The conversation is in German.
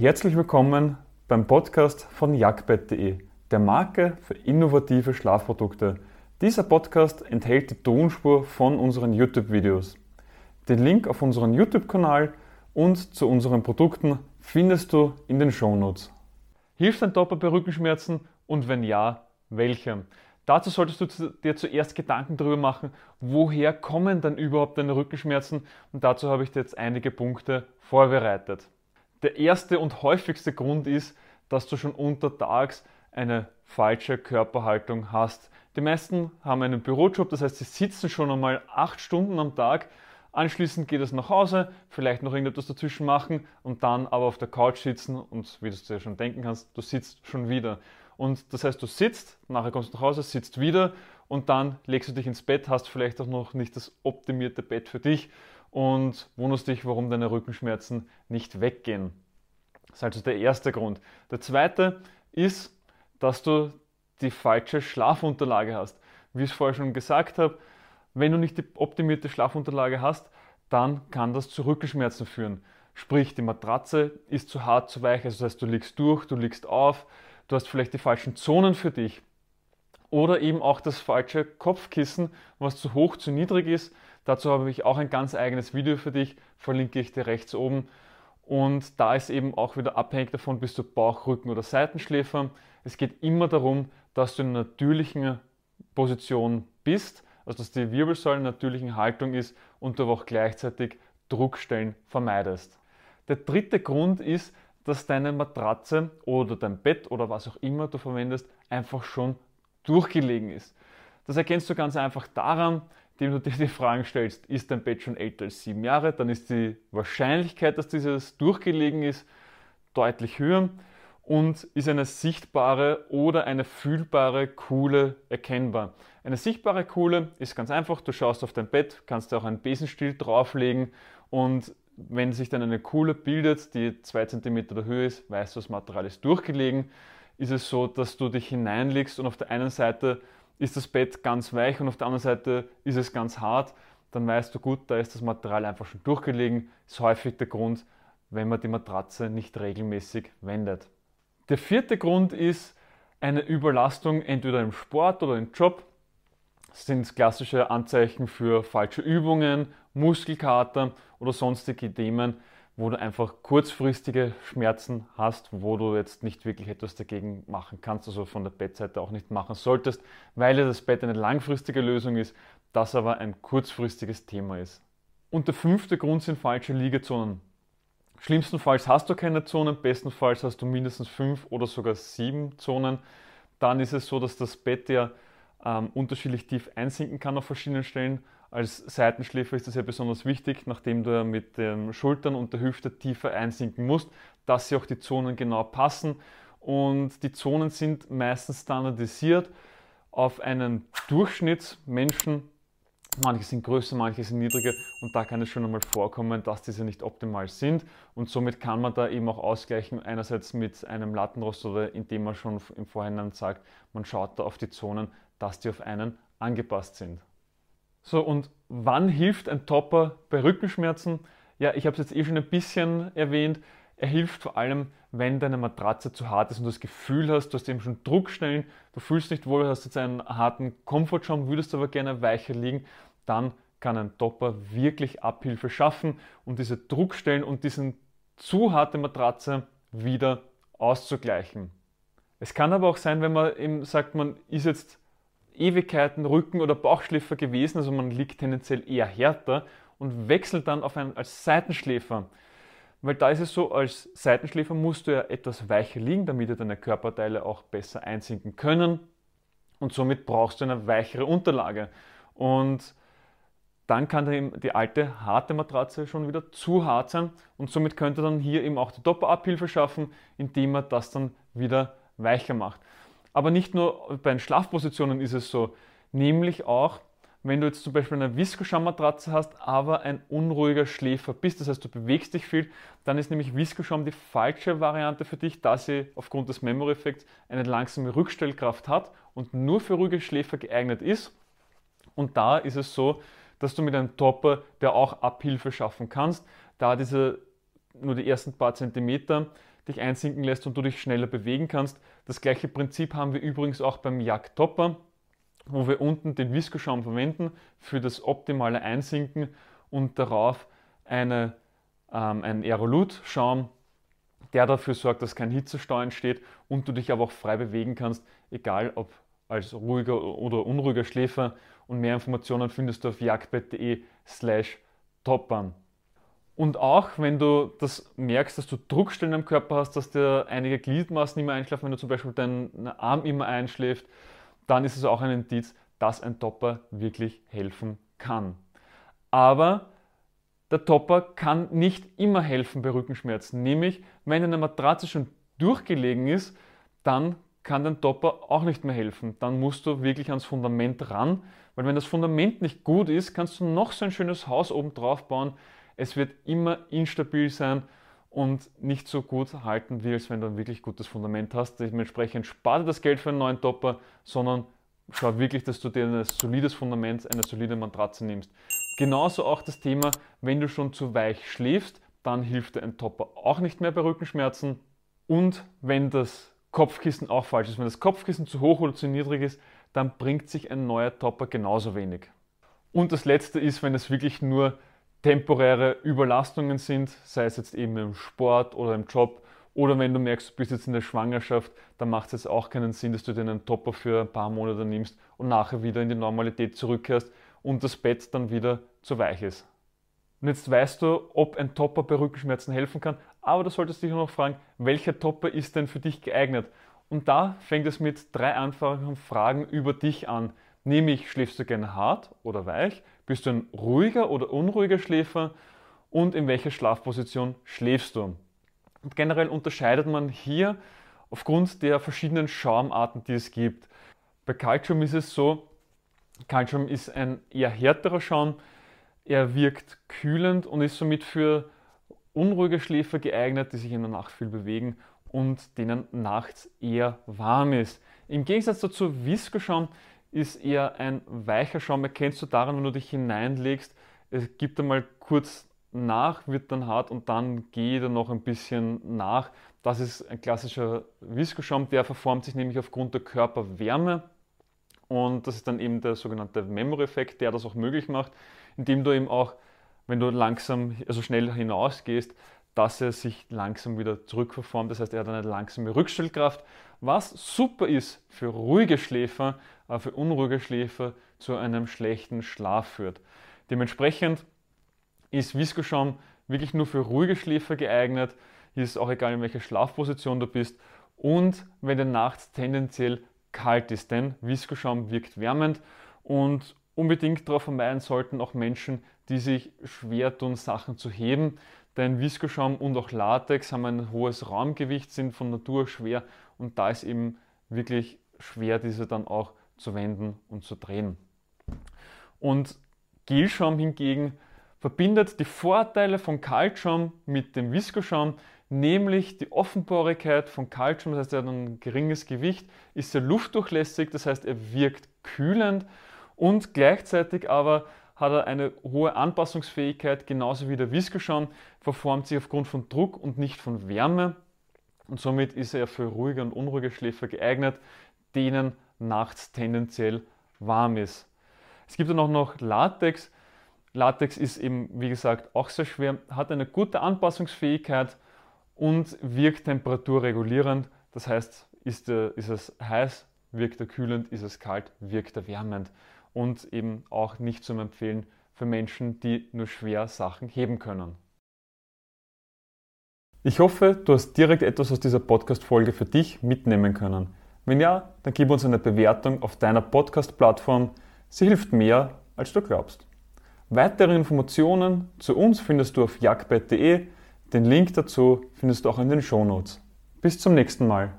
Herzlich willkommen beim Podcast von jagdbett.de, der Marke für innovative Schlafprodukte. Dieser Podcast enthält die Tonspur von unseren YouTube-Videos. Den Link auf unseren YouTube-Kanal und zu unseren Produkten findest du in den Shownotes. Hilft ein Topper bei Rückenschmerzen und wenn ja, welcher? Dazu solltest du dir zuerst Gedanken darüber machen, woher kommen dann überhaupt deine Rückenschmerzen und dazu habe ich dir jetzt einige Punkte vorbereitet. Der erste und häufigste Grund ist, dass du schon untertags eine falsche Körperhaltung hast. Die meisten haben einen Bürojob, das heißt, sie sitzen schon einmal acht Stunden am Tag. Anschließend geht es nach Hause, vielleicht noch irgendetwas dazwischen machen und dann aber auf der Couch sitzen und wie du es dir schon denken kannst, du sitzt schon wieder. Und das heißt, du sitzt, nachher kommst du nach Hause, sitzt wieder und dann legst du dich ins Bett, hast vielleicht auch noch nicht das optimierte Bett für dich und wunderst dich, warum deine Rückenschmerzen nicht weggehen. Das ist also der erste Grund. Der zweite ist, dass du die falsche Schlafunterlage hast. Wie ich es vorher schon gesagt habe, wenn du nicht die optimierte Schlafunterlage hast, dann kann das zu Rückenschmerzen führen. Sprich, die Matratze ist zu hart, zu weich, also das heißt, du liegst durch, du liegst auf, du hast vielleicht die falschen Zonen für dich. Oder eben auch das falsche Kopfkissen, was zu hoch, zu niedrig ist. Dazu habe ich auch ein ganz eigenes Video für dich, verlinke ich dir rechts oben. Und da ist eben auch wieder abhängig davon, bist du Bauch, Rücken oder Seitenschläfer. Es geht immer darum, dass du in einer natürlichen Position bist, also dass die Wirbelsäule in einer natürlichen Haltung ist und du aber auch gleichzeitig Druckstellen vermeidest. Der dritte Grund ist, dass deine Matratze oder dein Bett oder was auch immer du verwendest, einfach schon durchgelegen ist. Das erkennst du ganz einfach daran, indem du dir die Fragen stellst, ist dein Bett schon älter als sieben Jahre, dann ist die Wahrscheinlichkeit, dass dieses durchgelegen ist, deutlich höher und ist eine sichtbare oder eine fühlbare Kuhle erkennbar. Eine sichtbare Kuhle ist ganz einfach, du schaust auf dein Bett, kannst dir auch einen Besenstiel drauflegen und wenn sich dann eine Kuhle bildet, die zwei Zentimeter der Höhe ist, weißt du, das Material ist durchgelegen, ist es so, dass du dich hineinlegst und auf der einen Seite ist das Bett ganz weich und auf der anderen Seite ist es ganz hart, dann weißt du gut, da ist das Material einfach schon durchgelegen. Ist häufig der Grund, wenn man die Matratze nicht regelmäßig wendet. Der vierte Grund ist eine Überlastung entweder im Sport oder im Job. Das sind klassische Anzeichen für falsche Übungen, Muskelkater oder sonstige Themen, wo du einfach kurzfristige Schmerzen hast, wo du jetzt nicht wirklich etwas dagegen machen kannst, also von der Bettseite auch nicht machen solltest, weil das Bett eine langfristige Lösung ist, das aber ein kurzfristiges Thema ist. Und der fünfte Grund sind falsche Liegezonen. Schlimmstenfalls hast du keine Zonen, bestenfalls hast du mindestens fünf oder sogar sieben Zonen. Dann ist es so, dass das Bett ja ähm, unterschiedlich tief einsinken kann auf verschiedenen Stellen als Seitenschläfer ist das ja besonders wichtig, nachdem du mit den Schultern und der Hüfte tiefer einsinken musst, dass sie auch die Zonen genau passen. Und die Zonen sind meistens standardisiert auf einen Durchschnittsmenschen. Manche sind größer, manche sind niedriger und da kann es schon einmal vorkommen, dass diese nicht optimal sind. Und somit kann man da eben auch ausgleichen, einerseits mit einem Lattenrost oder indem man schon im Vorhinein sagt, man schaut da auf die Zonen, dass die auf einen angepasst sind. So, und wann hilft ein Topper bei Rückenschmerzen? Ja, ich habe es jetzt eh schon ein bisschen erwähnt. Er hilft vor allem, wenn deine Matratze zu hart ist und du das Gefühl hast, du hast eben schon Druckstellen, du fühlst nicht wohl, hast jetzt einen harten Komfortschaum, würdest aber gerne weicher liegen, dann kann ein Topper wirklich Abhilfe schaffen und diese Druckstellen und diesen zu harte Matratze wieder auszugleichen. Es kann aber auch sein, wenn man eben sagt, man ist jetzt Ewigkeiten Rücken- oder Bauchschläfer gewesen, also man liegt tendenziell eher härter und wechselt dann auf einen als Seitenschläfer. Weil da ist es so, als Seitenschläfer musst du ja etwas weicher liegen, damit deine Körperteile auch besser einsinken können. Und somit brauchst du eine weichere Unterlage. Und dann kann die alte harte Matratze schon wieder zu hart sein. Und somit könnte dann hier eben auch die Doppelabhilfe schaffen, indem man das dann wieder weicher macht. Aber nicht nur bei den Schlafpositionen ist es so, nämlich auch, wenn du jetzt zum Beispiel eine Viskoschaummatratze hast, aber ein unruhiger Schläfer bist, das heißt du bewegst dich viel, dann ist nämlich Viskoschaum die falsche Variante für dich, da sie aufgrund des Memory-Effekts eine langsame Rückstellkraft hat und nur für ruhige Schläfer geeignet ist. Und da ist es so, dass du mit einem Topper, der auch Abhilfe schaffen kannst, da diese nur die ersten paar Zentimeter dich einsinken lässt und du dich schneller bewegen kannst. Das gleiche Prinzip haben wir übrigens auch beim Jagdtopper, wo wir unten den Viskoschaum verwenden für das optimale Einsinken und darauf eine, ähm, einen Aerolut-Schaum, der dafür sorgt, dass kein Hitzestau entsteht und du dich aber auch frei bewegen kannst, egal ob als ruhiger oder unruhiger Schläfer. Und mehr Informationen findest du auf jagdbett.de slash toppern. Und auch wenn du das merkst, dass du Druckstellen am Körper hast, dass dir einige Gliedmaßen immer einschlafen, wenn du zum Beispiel deinen Arm immer einschläft, dann ist es auch ein Indiz, dass ein Topper wirklich helfen kann. Aber der Topper kann nicht immer helfen bei Rückenschmerzen. Nämlich, wenn eine Matratze schon durchgelegen ist, dann kann dein Topper auch nicht mehr helfen. Dann musst du wirklich ans Fundament ran, weil wenn das Fundament nicht gut ist, kannst du noch so ein schönes Haus oben drauf bauen. Es wird immer instabil sein und nicht so gut halten, wie als wenn du ein wirklich gutes Fundament hast. Dementsprechend spare das Geld für einen neuen Topper, sondern schau wirklich, dass du dir ein solides Fundament, eine solide Matratze nimmst. Genauso auch das Thema, wenn du schon zu weich schläfst, dann hilft dir ein Topper auch nicht mehr bei Rückenschmerzen. Und wenn das Kopfkissen auch falsch ist, wenn das Kopfkissen zu hoch oder zu niedrig ist, dann bringt sich ein neuer Topper genauso wenig. Und das letzte ist, wenn es wirklich nur temporäre Überlastungen sind, sei es jetzt eben im Sport oder im Job, oder wenn du merkst, du bist jetzt in der Schwangerschaft, dann macht es jetzt auch keinen Sinn, dass du dir einen Topper für ein paar Monate nimmst und nachher wieder in die Normalität zurückkehrst und das Bett dann wieder zu weich ist. Und jetzt weißt du, ob ein Topper bei Rückenschmerzen helfen kann, aber du solltest dich noch fragen, welcher Topper ist denn für dich geeignet? Und da fängt es mit drei einfachen Fragen über dich an. Nämlich, schläfst du gerne hart oder weich? Bist du ein ruhiger oder unruhiger Schläfer? Und in welcher Schlafposition schläfst du? Und generell unterscheidet man hier aufgrund der verschiedenen Schaumarten, die es gibt. Bei Calcium ist es so, Calcium ist ein eher härterer Schaum. Er wirkt kühlend und ist somit für unruhige Schläfer geeignet, die sich in der Nacht viel bewegen und denen nachts eher warm ist. Im Gegensatz dazu Viskoschaum ist eher ein weicher Schaum. Erkennst du daran, wenn du dich hineinlegst, es gibt einmal kurz nach, wird dann hart und dann geht er noch ein bisschen nach. Das ist ein klassischer Viskoschaum, der verformt sich nämlich aufgrund der Körperwärme und das ist dann eben der sogenannte Memory-Effekt, der das auch möglich macht, indem du eben auch, wenn du langsam, also schnell hinausgehst, dass er sich langsam wieder zurückverformt. Das heißt, er hat eine langsame Rückstellkraft, was super ist für ruhige Schläfer, aber für unruhige Schläfer zu einem schlechten Schlaf führt. Dementsprechend ist Viskoschaum wirklich nur für ruhige Schläfer geeignet. Hier ist auch egal, in welcher Schlafposition du bist. Und wenn du nachts tendenziell kalt ist, denn Viskoschaum wirkt wärmend und unbedingt darauf vermeiden sollten auch Menschen, die sich schwer tun, Sachen zu heben, denn Viskoschaum und auch Latex haben ein hohes Raumgewicht, sind von Natur schwer und da ist eben wirklich schwer, diese dann auch zu wenden und zu drehen. Und Gelschaum hingegen verbindet die Vorteile von Kaltschaum mit dem Viskoschaum, nämlich die Offenporigkeit von Kaltschaum, das heißt, er hat ein geringes Gewicht, ist sehr luftdurchlässig, das heißt, er wirkt kühlend und gleichzeitig aber hat er eine hohe Anpassungsfähigkeit, genauso wie der Viskoschaum, verformt sich aufgrund von Druck und nicht von Wärme und somit ist er für ruhige und unruhige Schläfer geeignet, denen nachts tendenziell warm ist. Es gibt dann auch noch Latex. Latex ist eben, wie gesagt, auch sehr schwer, hat eine gute Anpassungsfähigkeit und wirkt temperaturregulierend. Das heißt, ist, der, ist es heiß, wirkt er kühlend, ist es kalt, wirkt er wärmend. Und eben auch nicht zum Empfehlen für Menschen, die nur schwer Sachen heben können. Ich hoffe, du hast direkt etwas aus dieser Podcast-Folge für dich mitnehmen können. Wenn ja, dann gib uns eine Bewertung auf deiner Podcast-Plattform. Sie hilft mehr, als du glaubst. Weitere Informationen zu uns findest du auf jagdbett.de den Link dazu findest du auch in den Shownotes. Bis zum nächsten Mal.